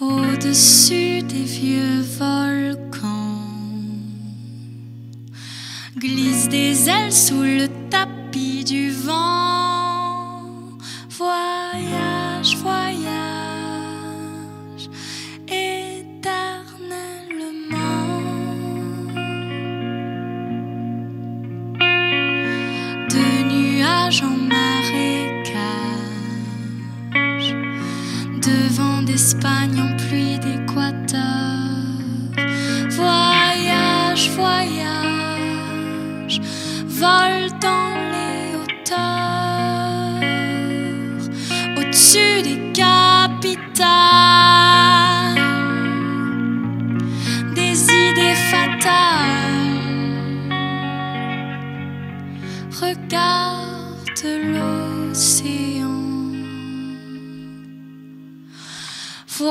Au-dessus des vieux volcans, glisse des ailes sous le tapis du vent.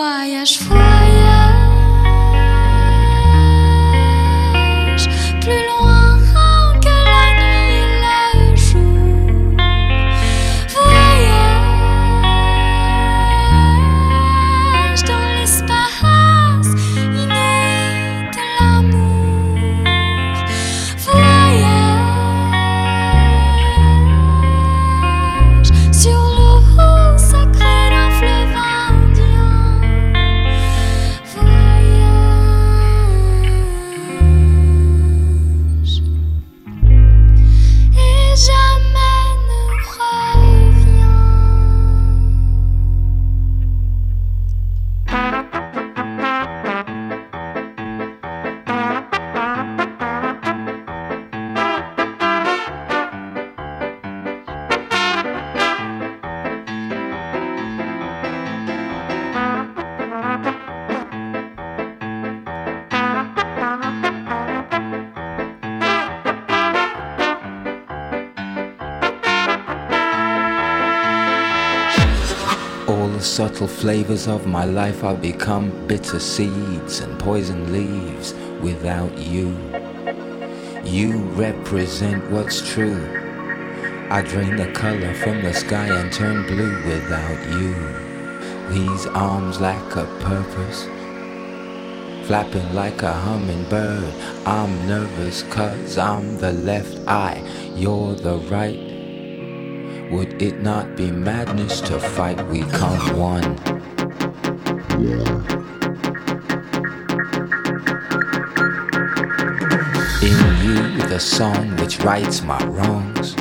Uai, as. Subtle flavors of my life have become bitter seeds and poison leaves without you. You represent what's true. I drain the color from the sky and turn blue without you. These arms lack a purpose. Flapping like a hummingbird. I'm nervous cause I'm the left eye, you're the right. Would it not be madness to fight? We come one. In you, the song which rights my wrongs.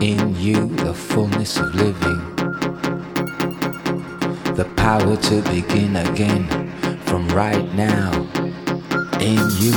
In you, the fullness of living. The power to begin again from right now. In you,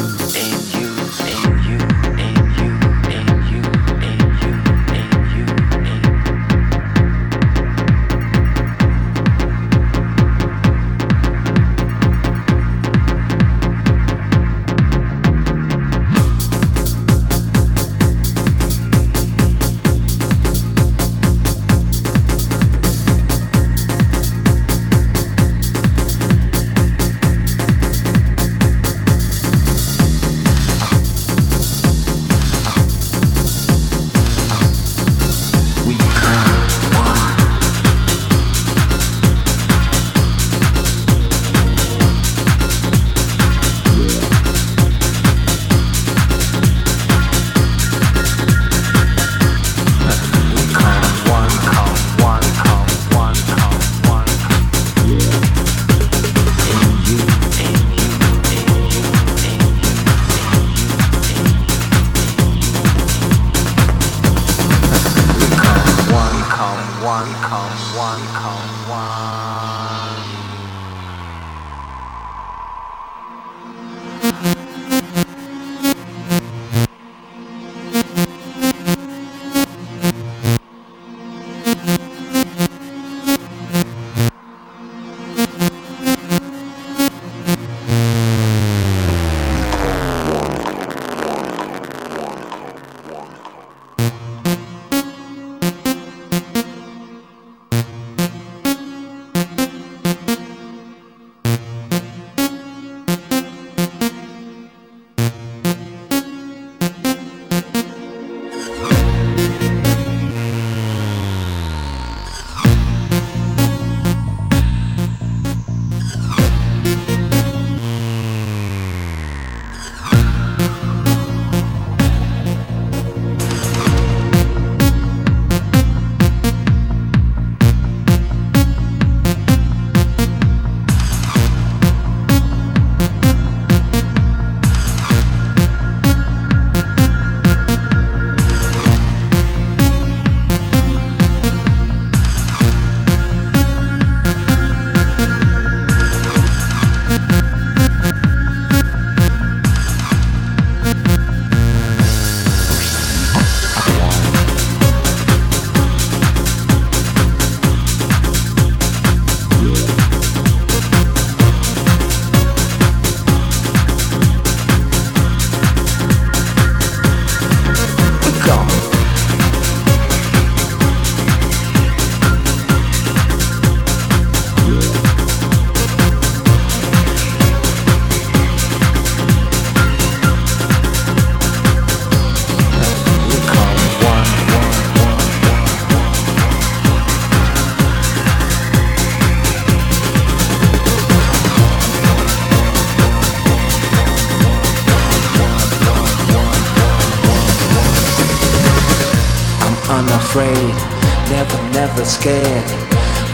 scared.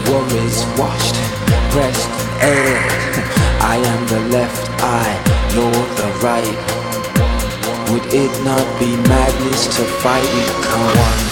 Worries washed, breast aired. I am the left eye, you're the right. Would it not be madness to fight? Come on,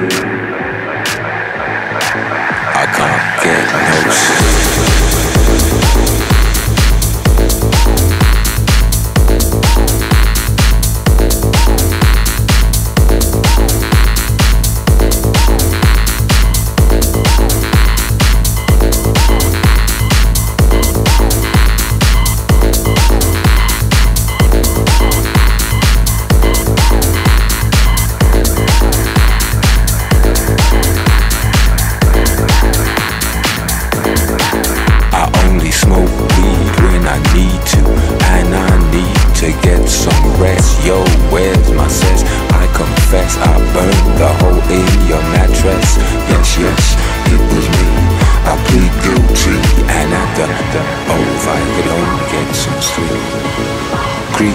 House.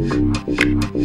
Thank you.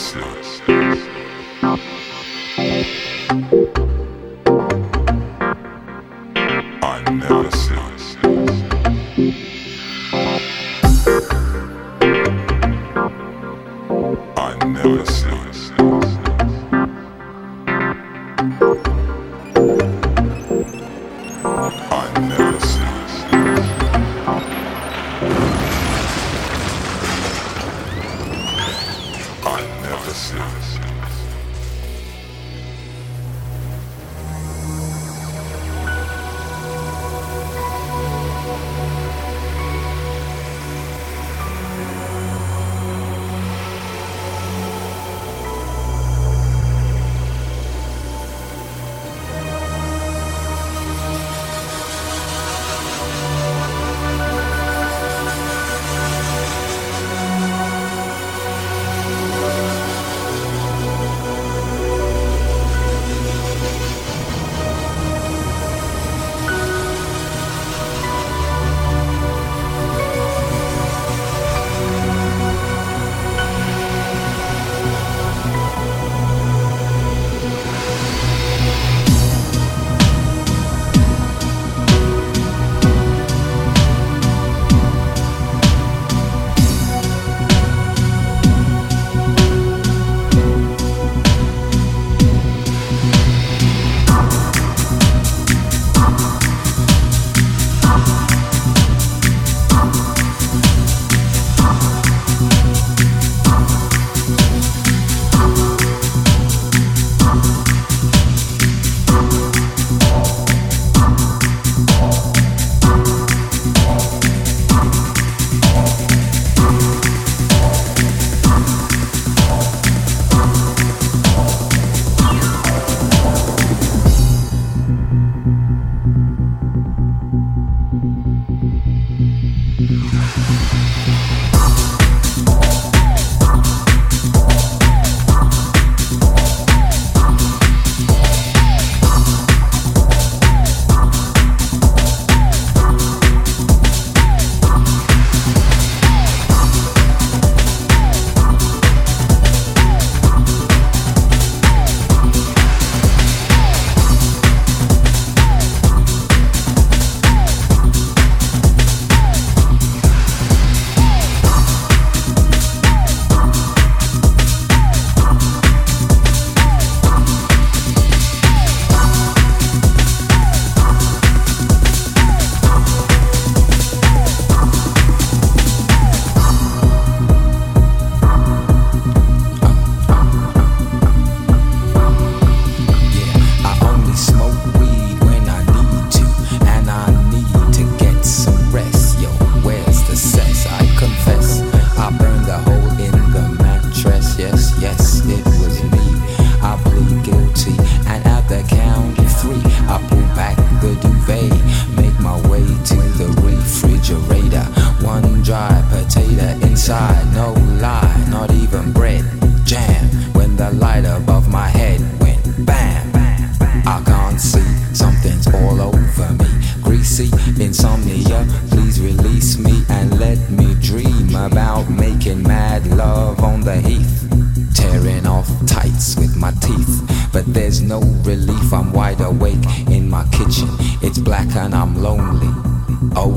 Never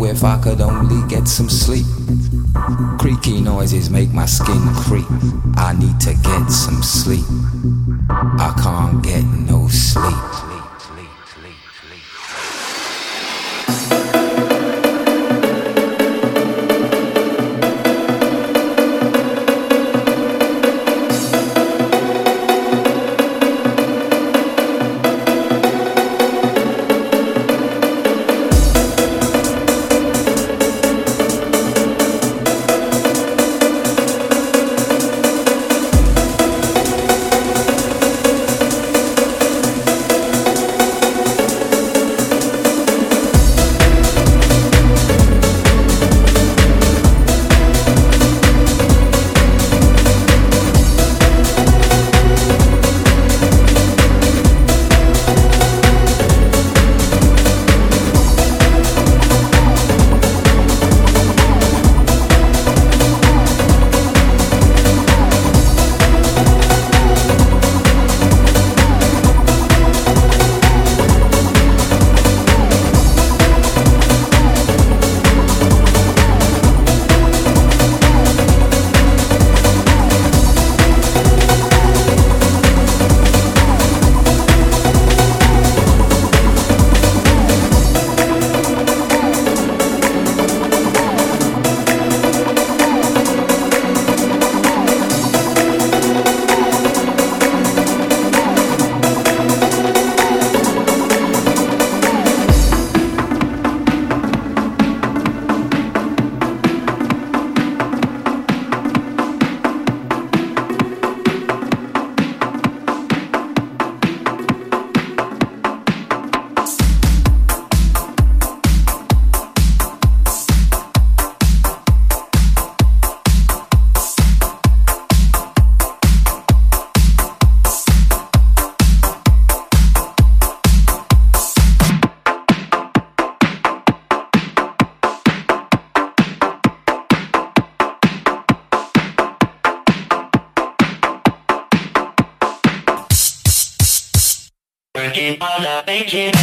if I could only get some sleep. Creaky noises make my skin creep. I need to get some sleep. I can't get no sleep. making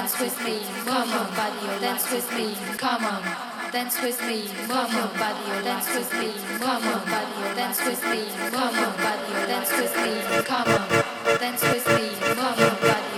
dance with me, come on, body, or oh, dance with me, come on. Dance with me, come on, body, or oh, dance with me, come on, body, or oh, dance with me, come on, body, or dance with me, come on. Dance with me, come on, body.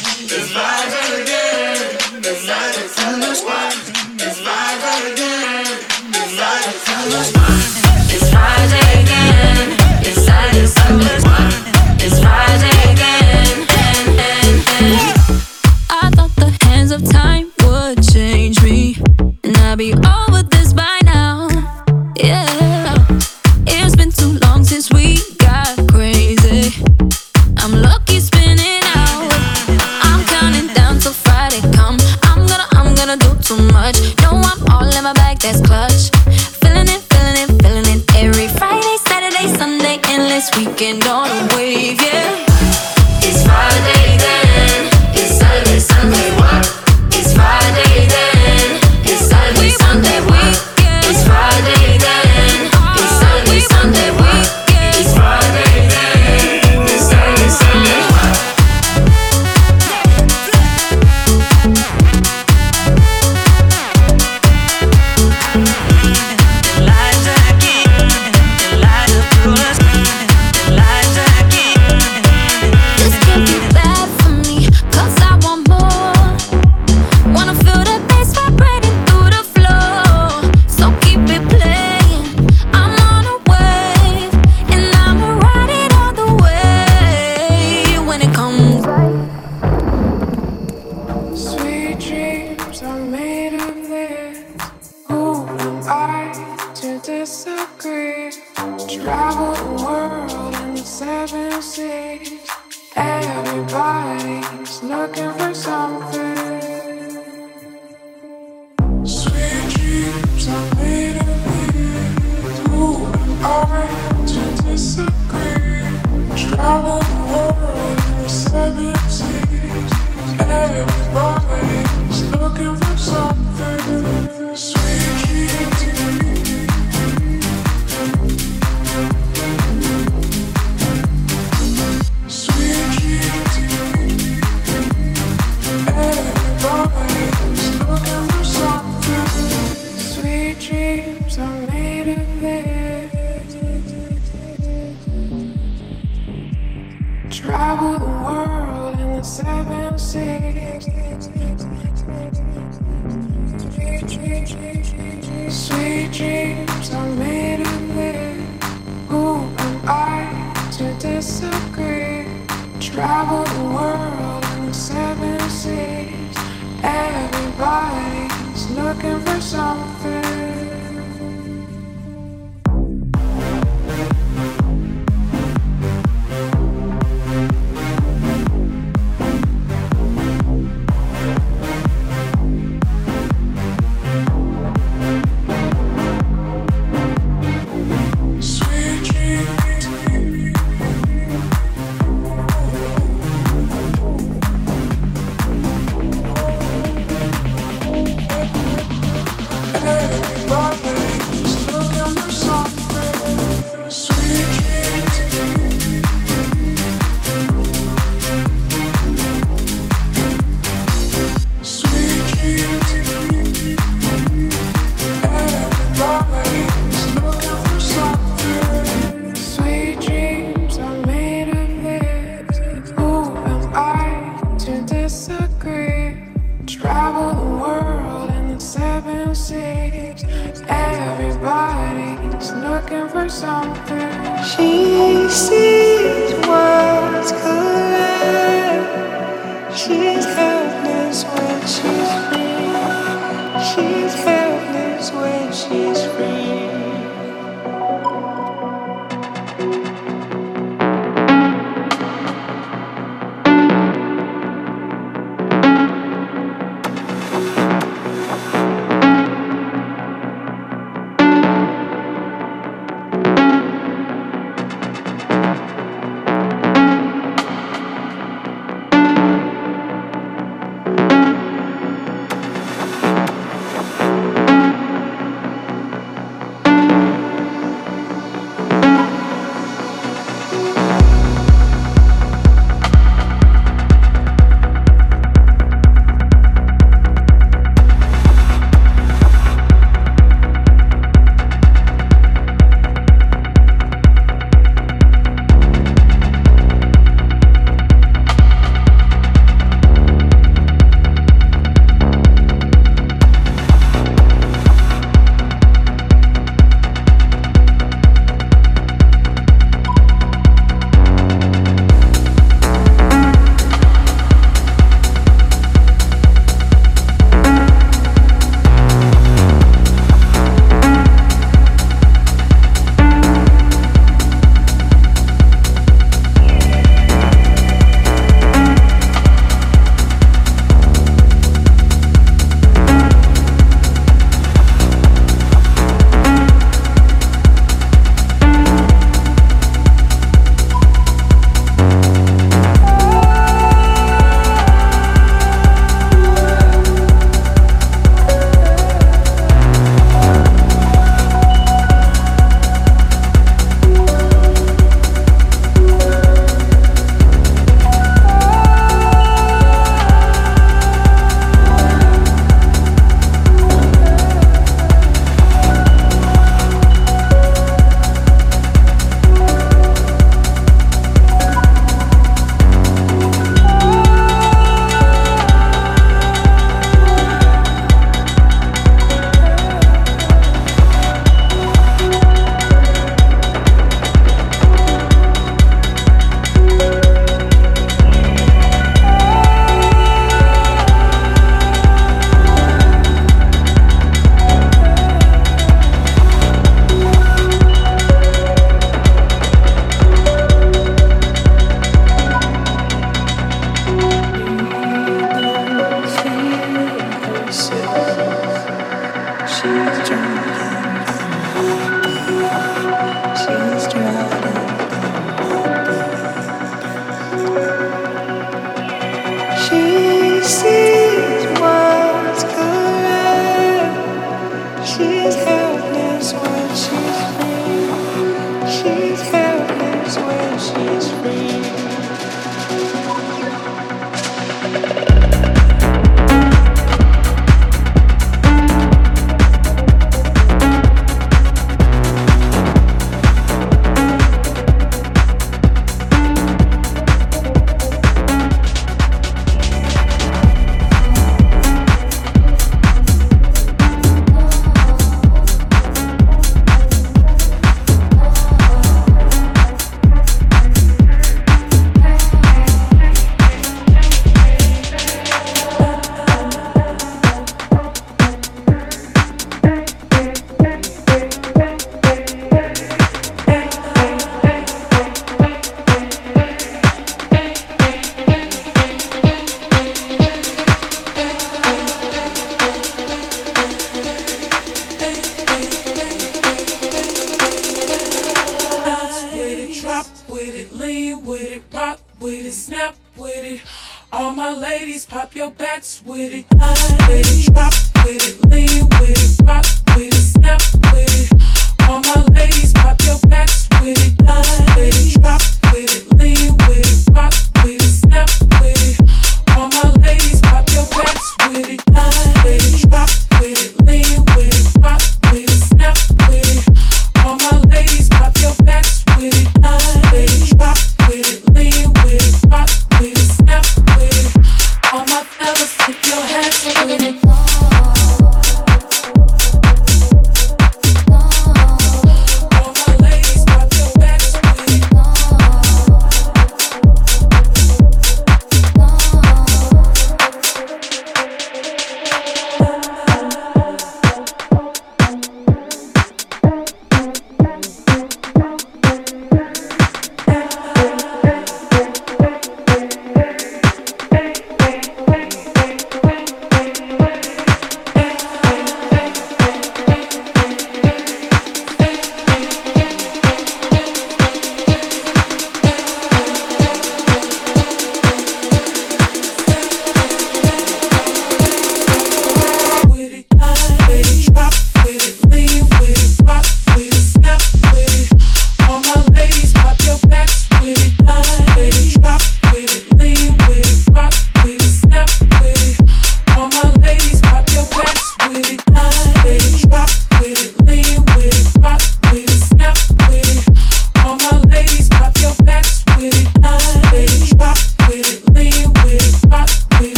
It's vibrant again. It's like it's in the spot. It's vibrant again. It's like it's in the spot.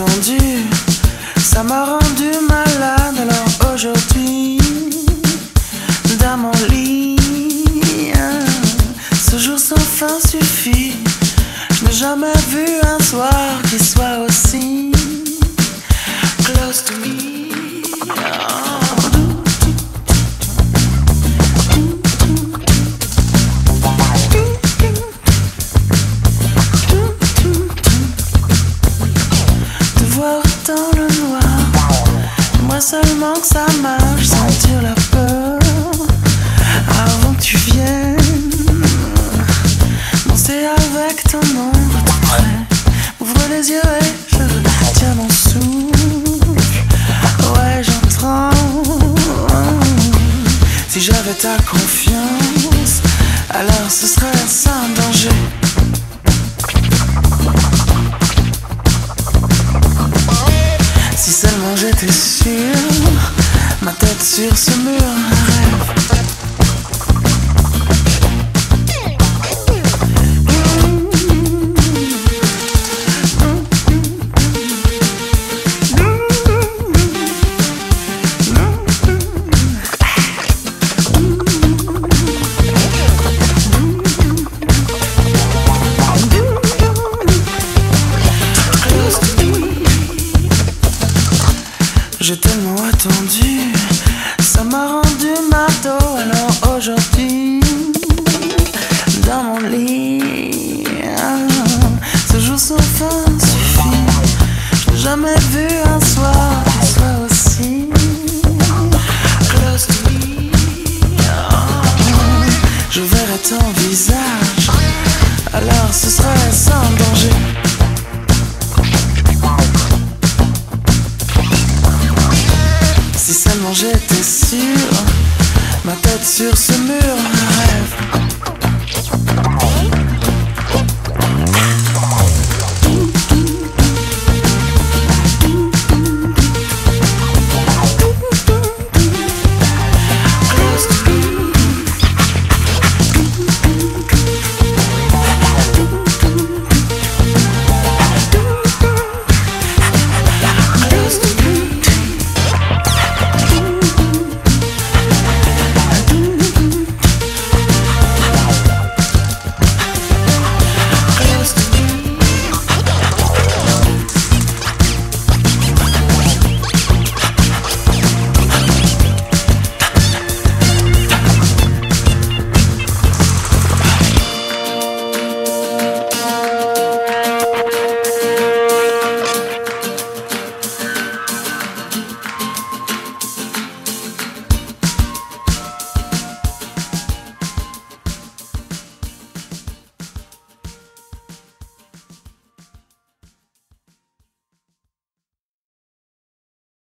attendu, ça m'a rendu